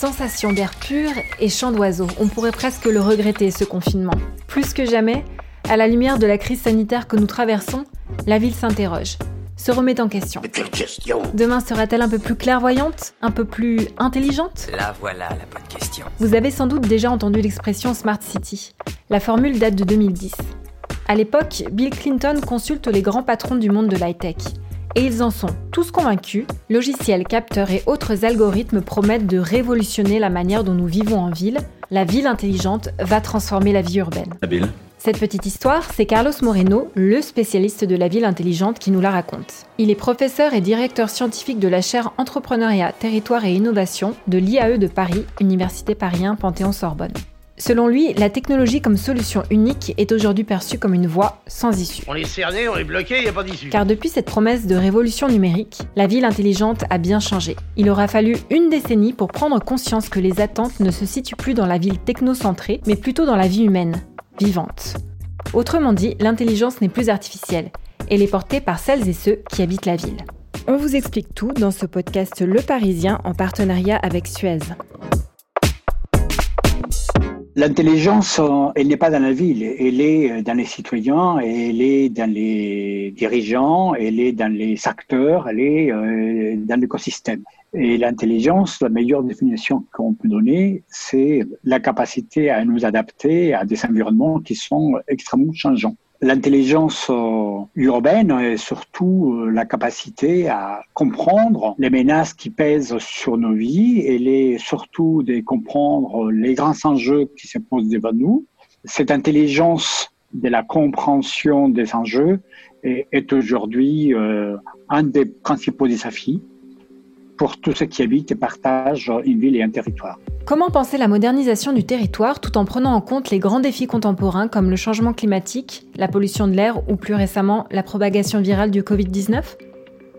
Sensation d'air pur et chant d'oiseaux. On pourrait presque le regretter, ce confinement. Plus que jamais, à la lumière de la crise sanitaire que nous traversons, la ville s'interroge, se remet en question. Demain sera-t-elle un peu plus clairvoyante Un peu plus intelligente? La voilà la bonne question. Vous avez sans doute déjà entendu l'expression Smart City. La formule date de 2010. À l'époque, Bill Clinton consulte les grands patrons du monde de l'high-tech. Et ils en sont tous convaincus, logiciels, capteurs et autres algorithmes promettent de révolutionner la manière dont nous vivons en ville. La ville intelligente va transformer la vie urbaine. Cette petite histoire, c'est Carlos Moreno, le spécialiste de la ville intelligente, qui nous la raconte. Il est professeur et directeur scientifique de la chaire Entrepreneuriat, Territoire et Innovation de l'IAE de Paris, Université Paris Panthéon-Sorbonne. Selon lui, la technologie comme solution unique est aujourd'hui perçue comme une voie sans issue. On est cerné, on est bloqué, il n'y a pas d'issue. Car depuis cette promesse de révolution numérique, la ville intelligente a bien changé. Il aura fallu une décennie pour prendre conscience que les attentes ne se situent plus dans la ville technocentrée, mais plutôt dans la vie humaine, vivante. Autrement dit, l'intelligence n'est plus artificielle. Elle est portée par celles et ceux qui habitent la ville. On vous explique tout dans ce podcast Le Parisien en partenariat avec Suez. L'intelligence, euh, elle n'est pas dans la ville, elle est euh, dans les citoyens, elle est dans les dirigeants, elle est dans les acteurs, elle est euh, dans l'écosystème. Et l'intelligence, la meilleure définition qu'on peut donner, c'est la capacité à nous adapter à des environnements qui sont extrêmement changeants. L'intelligence euh, urbaine est surtout euh, la capacité à comprendre les menaces qui pèsent sur nos vies et les, surtout de comprendre les grands enjeux qui se posent devant nous. Cette intelligence de la compréhension des enjeux est, aujourd'hui euh, un des principaux défis pour tous ceux qui habitent et partagent une ville et un territoire. Comment penser la modernisation du territoire tout en prenant en compte les grands défis contemporains comme le changement climatique, la pollution de l'air ou plus récemment la propagation virale du Covid-19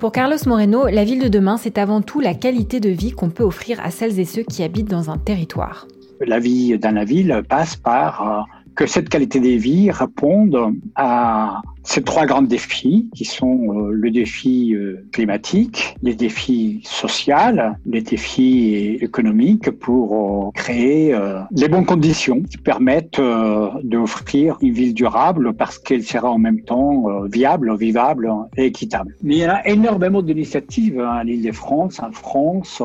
Pour Carlos Moreno, la ville de demain, c'est avant tout la qualité de vie qu'on peut offrir à celles et ceux qui habitent dans un territoire. La vie dans la ville passe par euh, que cette qualité de vie réponde à ces trois grands défis qui sont euh, le défi euh, climatique, les défis sociaux, les défis économiques pour euh, créer les bonnes conditions qui permettent d'offrir une ville durable parce qu'elle sera en même temps viable, vivable et équitable. Mais il y a énormément d'initiatives hein, à l'île de France, en France.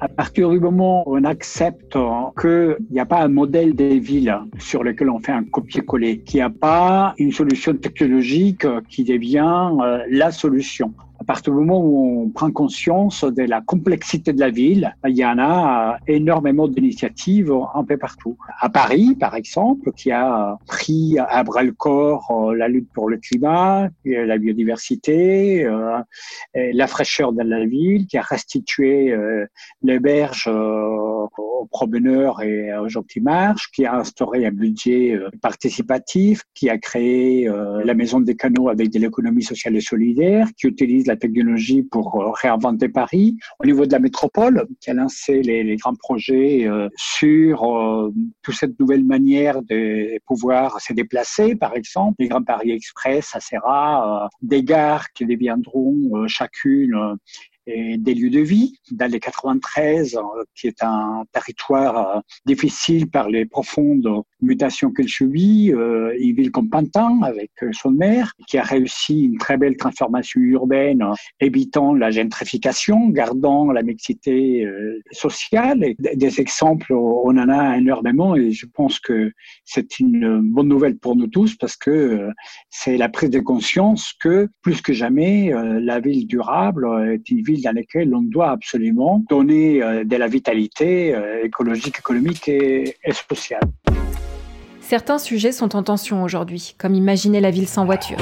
À partir du moment où on accepte qu'il n'y a pas un modèle des villes sur lequel on fait un copier-coller, qu'il n'y a pas une solution technologique qui devient euh, la solution. À partir du moment où on prend conscience de la complexité de la ville, il y en a euh, énormément d'initiatives un peu partout. À Paris, par exemple, qui a pris à bras le corps euh, la lutte pour le climat, la biodiversité, la fraîcheur de la ville, qui a restitué les berges aux promeneurs et aux gens qui marchent, qui a instauré un budget euh, participatif, qui a créé euh, la maison des canaux avec de l'économie sociale et solidaire, qui utilise la technologie pour euh, réinventer Paris. Au niveau de la métropole, qui a lancé les, grands projets sur toute cette nouvelle manière de pouvoir se déplacer, par exemple, les Grands Paris Express, ça sera des gares qui deviendront chacune des lieux de vie. Dans les 93, euh, qui est un territoire euh, difficile par les profondes mutations qu'elle subit, euh, une ville comme Pantin, avec son maire, qui a réussi une très belle transformation urbaine, évitant la gentrification, gardant la mixité sociale. Des exemples, on en a énormément et je pense que c'est une bonne nouvelle pour nous tous parce que c'est la prise de conscience que plus que jamais, la ville durable est une ville dans lesquelles on doit absolument donner euh, de la vitalité euh, écologique, économique et, sociale. Certains sujets sont en tension aujourd'hui, comme imaginer la ville sans voiture.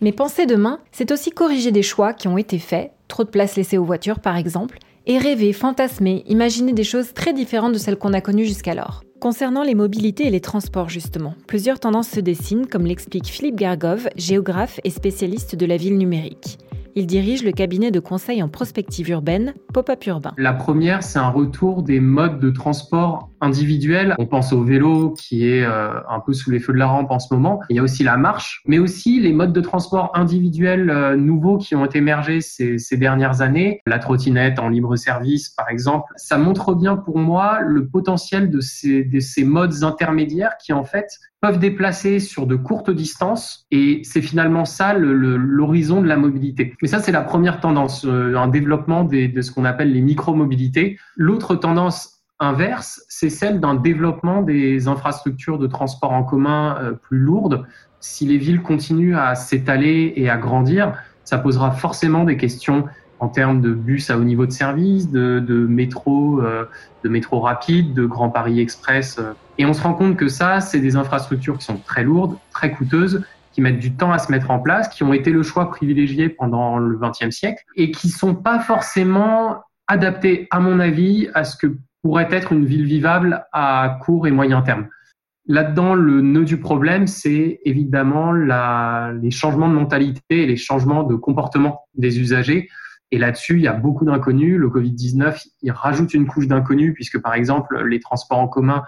Mais penser demain, c'est aussi corriger des choix qui ont été faits, trop de place laissée aux voitures par exemple, et rêver, fantasmer, imaginer des choses très différentes de celles qu'on a connues jusqu'alors. Concernant les mobilités et les transports justement, plusieurs tendances se dessinent comme l'explique Philippe Gargov, géographe et spécialiste de la ville numérique. Il dirige le cabinet de conseil en prospective urbaine, Pop-up Urbain. La première, c'est un retour des modes de transport individuels. On pense au vélo qui est euh, un peu sous les feux de la rampe en ce moment. Il y a aussi la marche, mais aussi les modes de transport individuels euh, nouveaux qui ont émergé ces, ces dernières années. La trottinette en libre service, par exemple. Ça montre bien pour moi le potentiel de ces, de ces modes intermédiaires qui, en fait, peuvent déplacer sur de courtes distances et c'est finalement ça l'horizon de la mobilité. Mais ça, c'est la première tendance, euh, un développement de ce qu'on appelle les micro-mobilités. L'autre tendance inverse, c'est celle d'un développement des infrastructures de transport en commun euh, plus lourdes. Si les villes continuent à s'étaler et à grandir, ça posera forcément des questions en termes de bus à haut niveau de service, de, métro, euh, de métro rapide, de Grand Paris Express. Euh. Et on se rend compte que ça, c'est des infrastructures qui sont très lourdes, très coûteuses, qui mettent du temps à se mettre en place, qui ont été le choix privilégié pendant le XXe siècle et qui sont pas forcément adaptées, à mon avis, à ce que pourrait être une ville vivable à court et moyen terme. Là-dedans, le nœud du problème, c'est évidemment les changements de mentalité et les changements de comportement des usagers. Et là-dessus, il y a beaucoup d'inconnus. Le Covid-19, il rajoute une couche d'inconnus, puisque par exemple, les transports en commun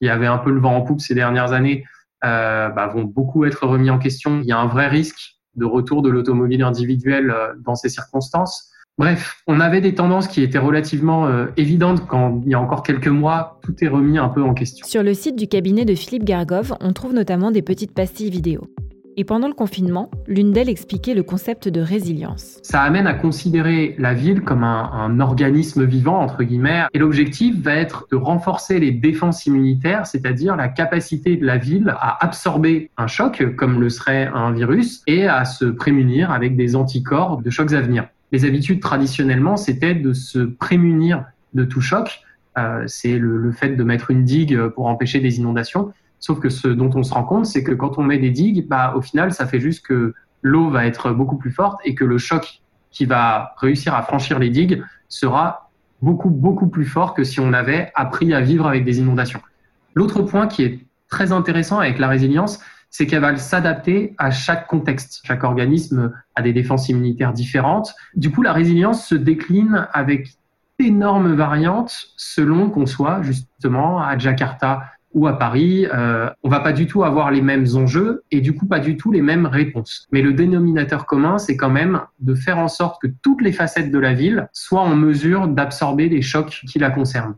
qui avaient un peu le vent en poupe ces dernières années euh, bah, vont beaucoup être remis en question. Il y a un vrai risque de retour de l'automobile individuelle euh, dans ces circonstances. Bref, on avait des tendances qui étaient relativement euh, évidentes quand il y a encore quelques mois, tout est remis un peu en question. Sur le site du cabinet de Philippe Gargov, on trouve notamment des petites pastilles vidéo. Et pendant le confinement, l'une d'elles expliquait le concept de résilience. Ça amène à considérer la ville comme un, organisme vivant, entre guillemets, et l'objectif va être de renforcer les défenses immunitaires, c'est-à-dire la capacité de la ville à absorber un choc, comme le serait un virus, et à se prémunir avec des anticorps de chocs à venir. Les habitudes traditionnellement, c'était de se prémunir de tout choc. Euh, c'est le, le fait de mettre une digue pour empêcher des inondations. Sauf que ce dont on se rend compte, c'est que quand on met des digues, bah, au final, ça fait juste que l'eau va être beaucoup plus forte et que le choc qui va réussir à franchir les digues sera beaucoup, beaucoup plus fort que si on avait appris à vivre avec des inondations. L'autre point qui est très intéressant avec la résilience, c'est qu'elle va s'adapter à chaque contexte. Chaque organisme a des défenses immunitaires différentes. Du coup, la résilience se décline avec d'énormes variantes selon qu'on soit justement à Jakarta, ou à Paris, euh, on va pas du tout avoir les mêmes enjeux et du coup pas du tout les mêmes réponses. Mais le dénominateur commun, c'est quand même de faire en sorte que toutes les facettes de la ville soient en mesure d'absorber les chocs qui la concernent.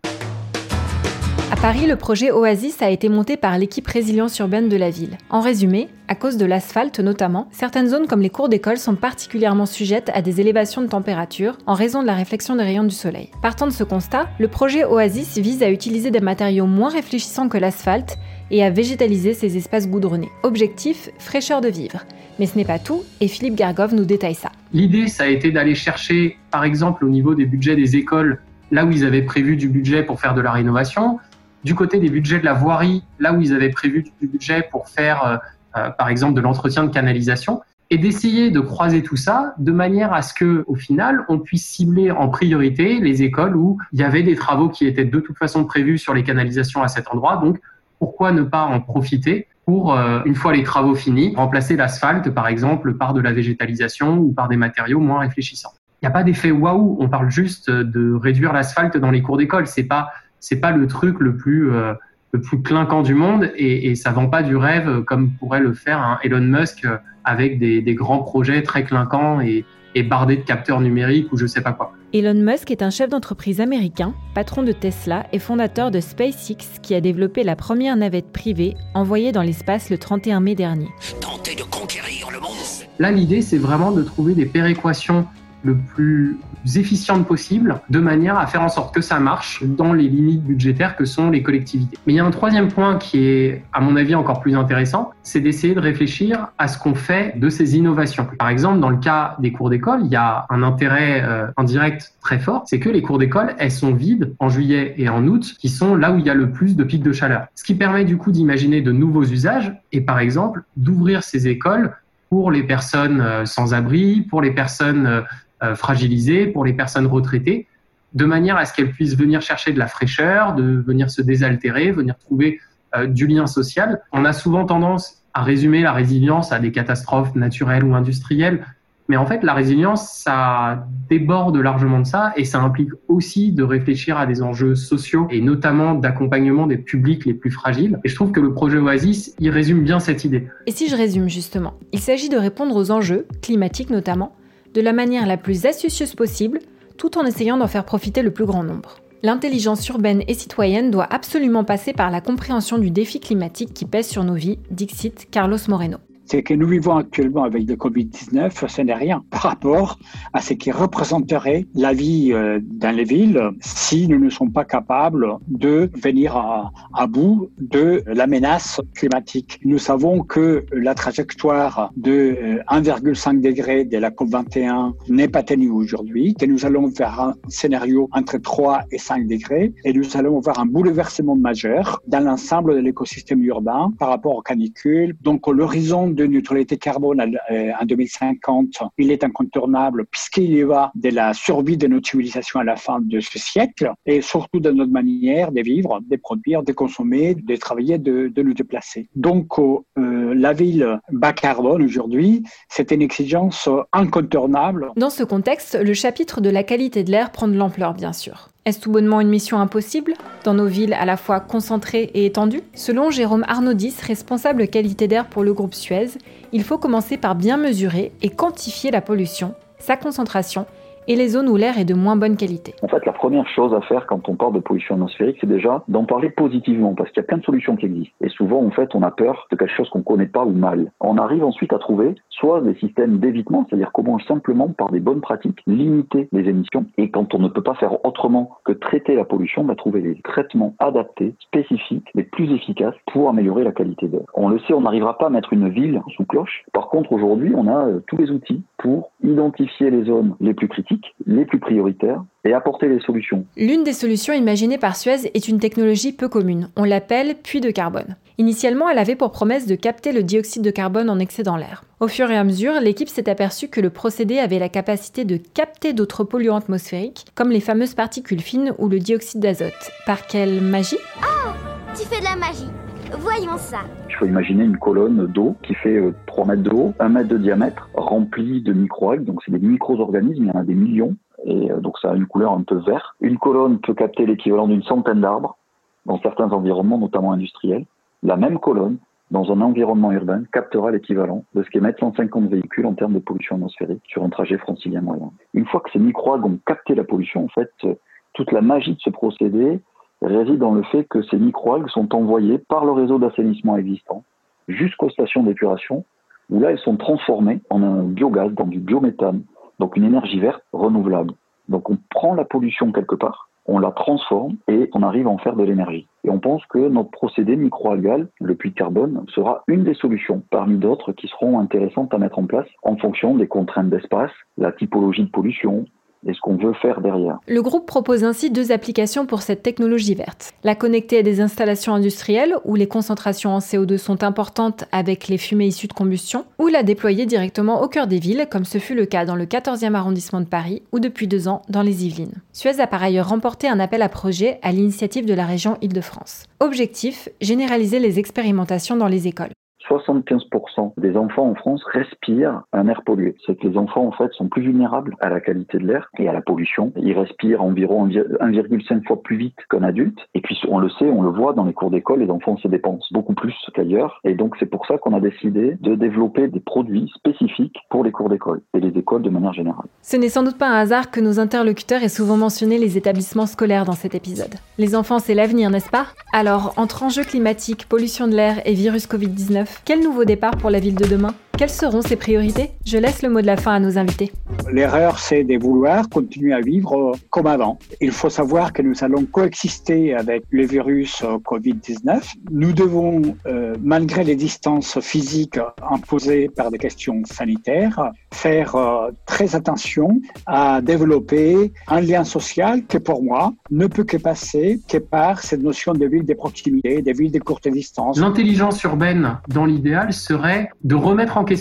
À Paris, le projet Oasis a été monté par l'équipe résilience urbaine de la ville. En résumé, à cause de l'asphalte notamment, certaines zones comme les cours d'école sont particulièrement sujettes à des élévations de température en raison de la réflexion des rayons du soleil. Partant de ce constat, le projet Oasis vise à utiliser des matériaux moins réfléchissants que l'asphalte et à végétaliser ces espaces goudronnés. Objectif, fraîcheur de vivre. Mais ce n'est pas tout, et Philippe Gargov nous détaille ça. L'idée, ça a été d'aller chercher, par exemple, au niveau des budgets des écoles, là où ils avaient prévu du budget pour faire de la rénovation, du côté des budgets de la voirie, là où ils avaient prévu du budget pour faire, euh, euh, par exemple, de l'entretien de canalisation, et d'essayer de croiser tout ça de manière à ce que, au final, on puisse cibler en priorité les écoles où il y avait des travaux qui étaient de toute façon prévus sur les canalisations à cet endroit. Donc, pourquoi ne pas en profiter pour, euh, une fois les travaux finis, remplacer l'asphalte, par exemple, par de la végétalisation ou par des matériaux moins réfléchissants. Il n'y a pas d'effet waouh, on parle juste de réduire l'asphalte dans les cours d'école. C'est pas c'est pas le truc le plus euh, le plus clinquant du monde et, et ça vend pas du rêve comme pourrait le faire un Elon Musk avec des, des grands projets très clinquants et, et bardés de capteurs numériques ou je sais pas quoi. Elon Musk est un chef d'entreprise américain, patron de Tesla et fondateur de SpaceX qui a développé la première navette privée envoyée dans l'espace le 31 mai dernier. Tenter de conquérir le monde. Là, l'idée, c'est vraiment de trouver des péréquations le plus efficiente possible, de manière à faire en sorte que ça marche dans les limites budgétaires que sont les collectivités. Mais il y a un troisième point qui est, à mon avis, encore plus intéressant, c'est d'essayer de réfléchir à ce qu'on fait de ces innovations. Par exemple, dans le cas des cours d'école, il y a un intérêt euh, indirect très fort, c'est que les cours d'école, elles sont vides en juillet et en août, qui sont là où il y a le plus de pics de chaleur. Ce qui permet du coup d'imaginer de nouveaux usages et par exemple d'ouvrir ces écoles pour les personnes euh, sans abri, pour les personnes euh, fragilisées, pour les personnes retraitées, de manière à ce qu'elles puissent venir chercher de la fraîcheur, de venir se désaltérer, venir trouver euh, du lien social. On a souvent tendance à résumer la résilience à des catastrophes naturelles ou industrielles. Mais en fait, la résilience, ça déborde largement de ça et ça implique aussi de réfléchir à des enjeux sociaux et notamment d'accompagnement des publics les plus fragiles. Et je trouve que le projet Oasis, il résume bien cette idée. Et si je résume justement, il s'agit de répondre aux enjeux, climatiques notamment, de la manière la plus astucieuse possible, tout en essayant d'en faire profiter le plus grand nombre. L'intelligence urbaine et citoyenne doit absolument passer par la compréhension du défi climatique qui pèse sur nos vies, dixit Carlos Moreno c'est que nous vivons actuellement avec le Covid-19, ce n'est rien par rapport à ce qui représenterait la vie euh, dans les villes si nous ne sommes pas capables de venir à, à bout de la menace climatique. Nous savons que la trajectoire de 1,5 euh, degré de la COP21 n'est pas tenue aujourd'hui, que nous allons vers un scénario entre 3 et 5 degrés et nous allons voir un bouleversement majeur dans l'ensemble de l'écosystème urbain par rapport aux canicules. Donc l'horizon de neutralité carbone euh, en 2050, il est incontournable puisqu'il y va de la survie de notre civilisation à la fin de ce siècle et surtout de notre manière de vivre, de produire, de consommer, de travailler, de, nous déplacer. Donc euh, la ville bas carbone aujourd'hui, c'est une exigence incontournable. Dans ce contexte, le chapitre de la qualité de l'air prend de l'ampleur, bien sûr. Est-ce tout bonnement une mission impossible dans nos villes à la fois concentrées et étendues? Selon Jérôme Arnaudis, responsable qualité d'air pour le groupe Suez, il faut commencer par bien mesurer et quantifier la pollution, sa concentration et les zones où l'air est de moins bonne qualité. En fait, la première chose à faire quand on parle de pollution atmosphérique, c'est déjà d'en parler positivement, parce qu'il y a plein de solutions qui existent. Et souvent, en fait, on a peur de quelque chose qu'on ne connaît pas ou mal. On arrive ensuite à trouver soit des systèmes d'évitement, c'est-à-dire comment simplement, par des bonnes pratiques, limiter les émissions. Et quand on ne peut pas faire autrement que traiter la pollution, va bah, trouver des traitements adaptés, spécifiques, les plus efficaces pour améliorer la qualité d'air. On le sait, on n'arrivera pas à mettre une ville sous cloche. Par contre, aujourd'hui, on a euh, tous les outils pour identifier les zones les plus critiques les plus prioritaires et apporter des solutions. L'une des solutions imaginées par Suez est une technologie peu commune. On l'appelle puits de carbone. Initialement, elle avait pour promesse de capter le dioxyde de carbone en excès dans l'air. Au fur et à mesure, l'équipe s'est aperçue que le procédé avait la capacité de capter d'autres polluants atmosphériques, comme les fameuses particules fines ou le dioxyde d'azote. Par quelle magie? Oh Tu fais de la magie Voyons ça. Il faut imaginer une colonne d'eau qui fait 3 euh, mètres de haut, 1 mètre de diamètre, remplie de micro-algues. Donc, c'est des micro-organismes, il y en a des millions. Et euh, donc, ça a une couleur un peu verte. Une colonne peut capter l'équivalent d'une centaine d'arbres dans certains environnements, notamment industriels. La même colonne, dans un environnement urbain, captera l'équivalent de ce qu'émettent 150 véhicules en termes de pollution atmosphérique sur un trajet francilien moyen. Une fois que ces micro-algues ont capté la pollution, en fait, euh, toute la magie de ce procédé, réside dans le fait que ces microalgues sont envoyées par le réseau d'assainissement existant jusqu'aux stations d'épuration, où là elles sont transformées en un biogaz, dans du biométhane, donc une énergie verte renouvelable. Donc on prend la pollution quelque part, on la transforme et on arrive à en faire de l'énergie. Et on pense que notre procédé microalgal, le puits de carbone, sera une des solutions parmi d'autres qui seront intéressantes à mettre en place en fonction des contraintes d'espace, la typologie de pollution, et ce qu'on veut faire derrière. Le groupe propose ainsi deux applications pour cette technologie verte. La connecter à des installations industrielles où les concentrations en CO2 sont importantes avec les fumées issues de combustion, ou la déployer directement au cœur des villes, comme ce fut le cas dans le 14e arrondissement de Paris ou depuis deux ans dans les Yvelines. Suez a par ailleurs remporté un appel à projet à l'initiative de la région Île-de-France. Objectif, généraliser les expérimentations dans les écoles. 75% des enfants en France respirent un air pollué. C'est que les enfants, en fait, sont plus vulnérables à la qualité de l'air et à la pollution. Ils respirent environ 1,5 fois plus vite qu'un adulte. Et puis, on le sait, on le voit dans les cours d'école, les enfants se dépensent beaucoup plus qu'ailleurs. Et donc, c'est pour ça qu'on a décidé de développer des produits spécifiques pour les cours d'école et les écoles de manière générale. Ce n'est sans doute pas un hasard que nos interlocuteurs aient souvent mentionné les établissements scolaires dans cet épisode. Les enfants, c'est l'avenir, n'est-ce pas? Alors, entre enjeux climatiques, pollution de l'air et virus Covid-19, quel nouveau départ pour la ville de demain? Quelles seront ses priorités? Je laisse le mot de la fin à nos invités. L'erreur, c'est de vouloir continuer à vivre comme avant. Il faut savoir que nous allons coexister avec le virus Covid-19. Nous devons, euh, malgré les distances physiques imposées par des questions sanitaires, faire euh, très attention à développer un lien social qui, pour moi, ne peut que passer que par cette notion de ville de proximité, de ville de courte distance. L'intelligence urbaine, dans l'idéal, serait de remettre en question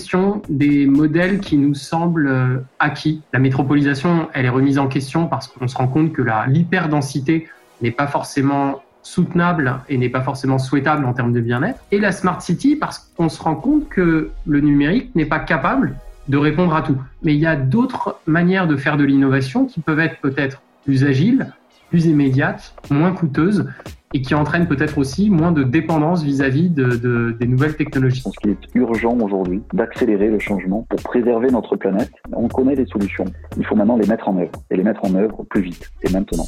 des modèles qui nous semblent euh, acquis. La métropolisation, elle est remise en question parce qu'on se rend compte que l'hyperdensité n'est pas forcément soutenable et n'est pas forcément souhaitable en termes de bien-être. Et la Smart City parce qu'on se rend compte que le numérique n'est pas capable de répondre à tout. Mais il y a d'autres manières de faire de l'innovation qui peuvent être peut-être plus agiles, plus immédiates, moins coûteuses et qui entraînent peut-être aussi moins de dépendance vis-à-vis de, des nouvelles technologies. Ce qui est urgent aujourd'hui, d'accélérer le changement pour préserver notre planète. On connaît les solutions. Il faut maintenant les mettre en œuvre et les mettre en œuvre plus vite et maintenant.